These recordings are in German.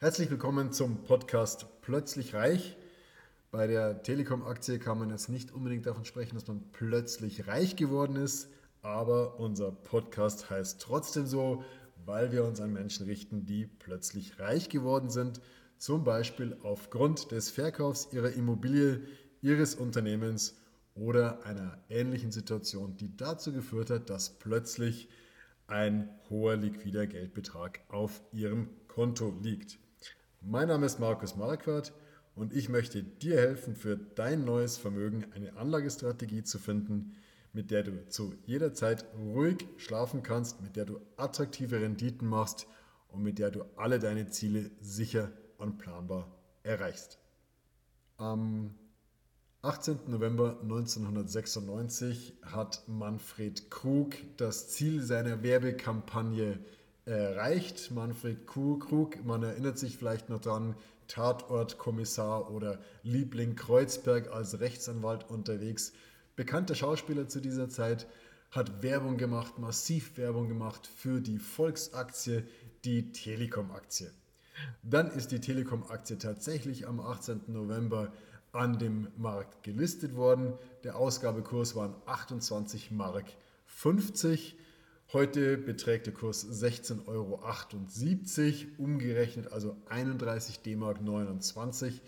Herzlich willkommen zum Podcast Plötzlich Reich. Bei der Telekom-Aktie kann man jetzt nicht unbedingt davon sprechen, dass man plötzlich reich geworden ist, aber unser Podcast heißt trotzdem so, weil wir uns an Menschen richten, die plötzlich reich geworden sind, zum Beispiel aufgrund des Verkaufs ihrer Immobilie, ihres Unternehmens oder einer ähnlichen Situation, die dazu geführt hat, dass plötzlich ein hoher liquider Geldbetrag auf ihrem Konto liegt. Mein Name ist Markus Marquardt und ich möchte dir helfen, für dein neues Vermögen eine Anlagestrategie zu finden, mit der du zu jeder Zeit ruhig schlafen kannst, mit der du attraktive Renditen machst und mit der du alle deine Ziele sicher und planbar erreichst. Am 18. November 1996 hat Manfred Krug das Ziel seiner Werbekampagne erreicht. Manfred Krug, man erinnert sich vielleicht noch dran, Tatortkommissar oder Liebling Kreuzberg als Rechtsanwalt unterwegs. Bekannter Schauspieler zu dieser Zeit, hat Werbung gemacht, massiv Werbung gemacht für die Volksaktie, die Telekom-Aktie. Dann ist die Telekom-Aktie tatsächlich am 18. November an dem Markt gelistet worden. Der Ausgabekurs waren 28 Mark 50. Heute beträgt der Kurs 16,78 Euro, umgerechnet also 31 D-Mark 29.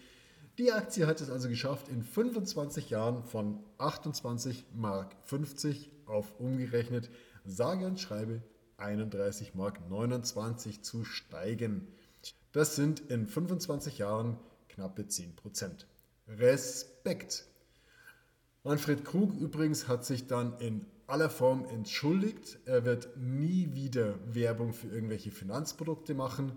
Die Aktie hat es also geschafft, in 25 Jahren von 28 Mark 50 auf umgerechnet sage und schreibe 31 Mark 29 zu steigen. Das sind in 25 Jahren knappe 10 Prozent. Respekt! Manfred Krug übrigens hat sich dann in aller Form entschuldigt. Er wird nie wieder Werbung für irgendwelche Finanzprodukte machen.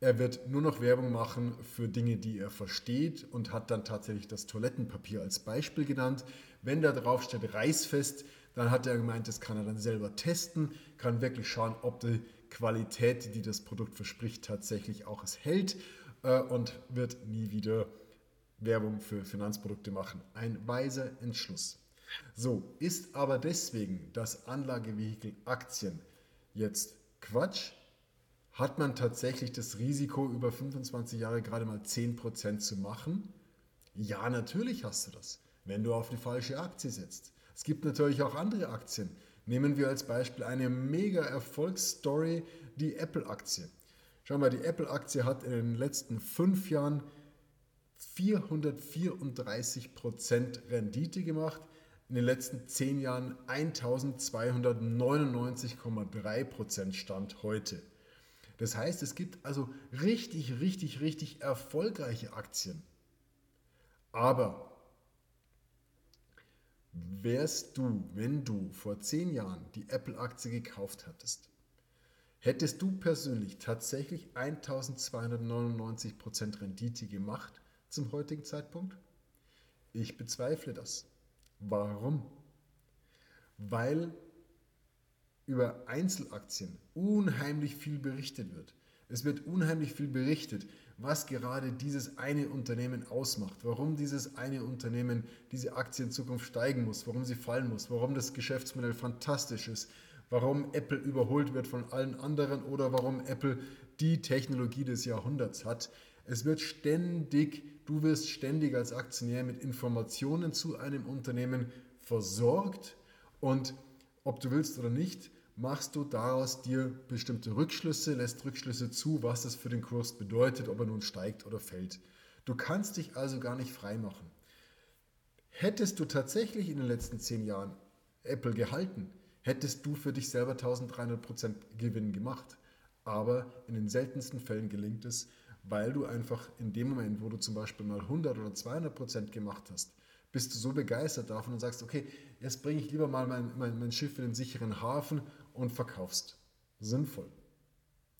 Er wird nur noch Werbung machen für Dinge, die er versteht und hat dann tatsächlich das Toilettenpapier als Beispiel genannt. Wenn da drauf steht Reißfest, dann hat er gemeint, das kann er dann selber testen, kann wirklich schauen, ob die Qualität, die das Produkt verspricht, tatsächlich auch es hält äh, und wird nie wieder Werbung für Finanzprodukte machen. Ein weiser Entschluss. So, ist aber deswegen das Anlagevehikel Aktien jetzt Quatsch? Hat man tatsächlich das Risiko, über 25 Jahre gerade mal 10% zu machen? Ja, natürlich hast du das, wenn du auf die falsche Aktie setzt. Es gibt natürlich auch andere Aktien. Nehmen wir als Beispiel eine mega Erfolgsstory, die Apple-Aktie. Schau mal, die Apple-Aktie hat in den letzten fünf Jahren 434% Rendite gemacht in den letzten zehn Jahren 1299,3 Prozent Stand heute. Das heißt, es gibt also richtig, richtig, richtig erfolgreiche Aktien. Aber wärst du, wenn du vor zehn Jahren die Apple-Aktie gekauft hattest, hättest du persönlich tatsächlich 1299 Prozent Rendite gemacht zum heutigen Zeitpunkt? Ich bezweifle das. Warum? Weil über Einzelaktien unheimlich viel berichtet wird. Es wird unheimlich viel berichtet, was gerade dieses eine Unternehmen ausmacht, warum dieses eine Unternehmen diese Aktie in Zukunft steigen muss, warum sie fallen muss, warum das Geschäftsmodell fantastisch ist, warum Apple überholt wird von allen anderen oder warum Apple die Technologie des Jahrhunderts hat. Es wird ständig, du wirst ständig als Aktionär mit Informationen zu einem Unternehmen versorgt und ob du willst oder nicht, machst du daraus dir bestimmte Rückschlüsse, lässt Rückschlüsse zu, was das für den Kurs bedeutet, ob er nun steigt oder fällt. Du kannst dich also gar nicht frei machen. Hättest du tatsächlich in den letzten zehn Jahren Apple gehalten, hättest du für dich selber 1300% Gewinn gemacht. Aber in den seltensten Fällen gelingt es, weil du einfach in dem Moment, wo du zum Beispiel mal 100 oder 200 Prozent gemacht hast, bist du so begeistert davon und sagst, okay, jetzt bringe ich lieber mal mein, mein, mein Schiff in den sicheren Hafen und verkaufst. Sinnvoll.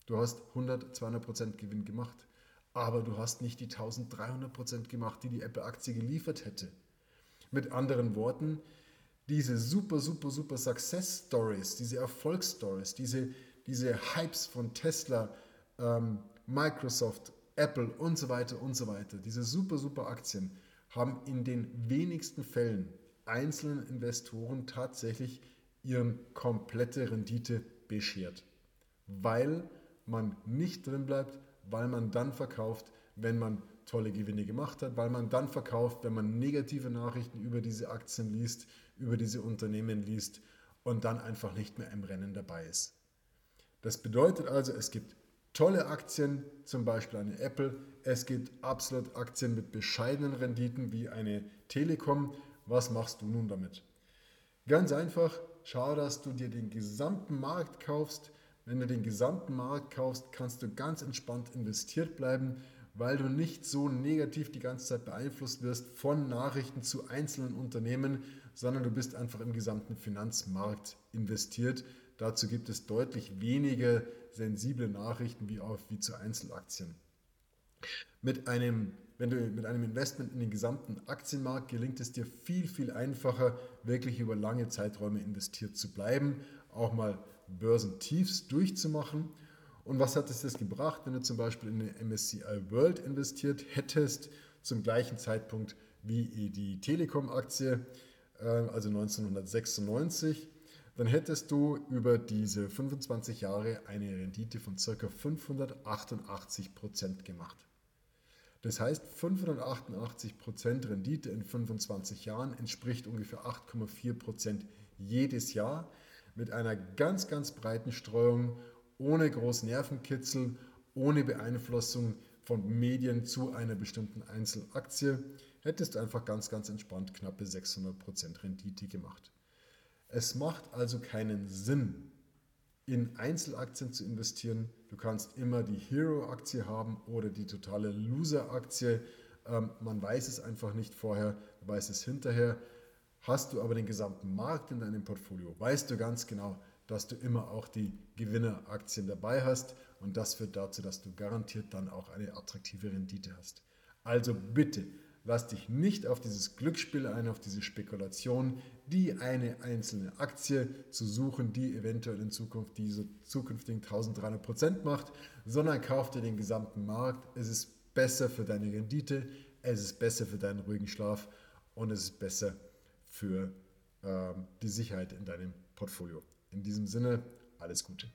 Du hast 100, 200 Prozent Gewinn gemacht, aber du hast nicht die 1300 Prozent gemacht, die die Apple-Aktie geliefert hätte. Mit anderen Worten, diese super, super, super Success Stories, diese Erfolgsstories, diese, diese Hypes von Tesla, ähm, Microsoft, Apple und so weiter und so weiter, diese super, super Aktien haben in den wenigsten Fällen einzelnen Investoren tatsächlich ihren komplette Rendite beschert, weil man nicht drin bleibt, weil man dann verkauft, wenn man tolle Gewinne gemacht hat, weil man dann verkauft, wenn man negative Nachrichten über diese Aktien liest, über diese Unternehmen liest und dann einfach nicht mehr im Rennen dabei ist. Das bedeutet also, es gibt tolle Aktien, zum Beispiel eine Apple, es gibt absolut Aktien mit bescheidenen Renditen wie eine Telekom. Was machst du nun damit? Ganz einfach, schau, dass du dir den gesamten Markt kaufst. Wenn du den gesamten Markt kaufst, kannst du ganz entspannt investiert bleiben weil du nicht so negativ die ganze Zeit beeinflusst wirst von Nachrichten zu einzelnen Unternehmen, sondern du bist einfach im gesamten Finanzmarkt investiert. Dazu gibt es deutlich weniger sensible Nachrichten wie, auf, wie zu Einzelaktien. Mit einem, wenn du mit einem Investment in den gesamten Aktienmarkt gelingt es dir viel, viel einfacher, wirklich über lange Zeiträume investiert zu bleiben, auch mal Börsentiefs durchzumachen und was hat es das gebracht, wenn du zum Beispiel in eine MSCI World investiert hättest, zum gleichen Zeitpunkt wie die Telekom-Aktie, äh, also 1996? Dann hättest du über diese 25 Jahre eine Rendite von ca. 588 Prozent gemacht. Das heißt, 588 Prozent Rendite in 25 Jahren entspricht ungefähr 8,4 Prozent jedes Jahr mit einer ganz, ganz breiten Streuung ohne großen Nervenkitzel, ohne Beeinflussung von Medien zu einer bestimmten Einzelaktie, hättest du einfach ganz, ganz entspannt knappe 600% Rendite gemacht. Es macht also keinen Sinn, in Einzelaktien zu investieren. Du kannst immer die Hero-Aktie haben oder die totale Loser-Aktie. Ähm, man weiß es einfach nicht vorher, weiß es hinterher. Hast du aber den gesamten Markt in deinem Portfolio, weißt du ganz genau, dass du immer auch die Gewinneraktien dabei hast und das führt dazu, dass du garantiert dann auch eine attraktive Rendite hast. Also bitte, lass dich nicht auf dieses Glücksspiel ein, auf diese Spekulation, die eine einzelne Aktie zu suchen, die eventuell in Zukunft diese zukünftigen 1300 Prozent macht, sondern kauf dir den gesamten Markt. Es ist besser für deine Rendite, es ist besser für deinen ruhigen Schlaf und es ist besser für äh, die Sicherheit in deinem Portfolio. In diesem Sinne, alles Gute.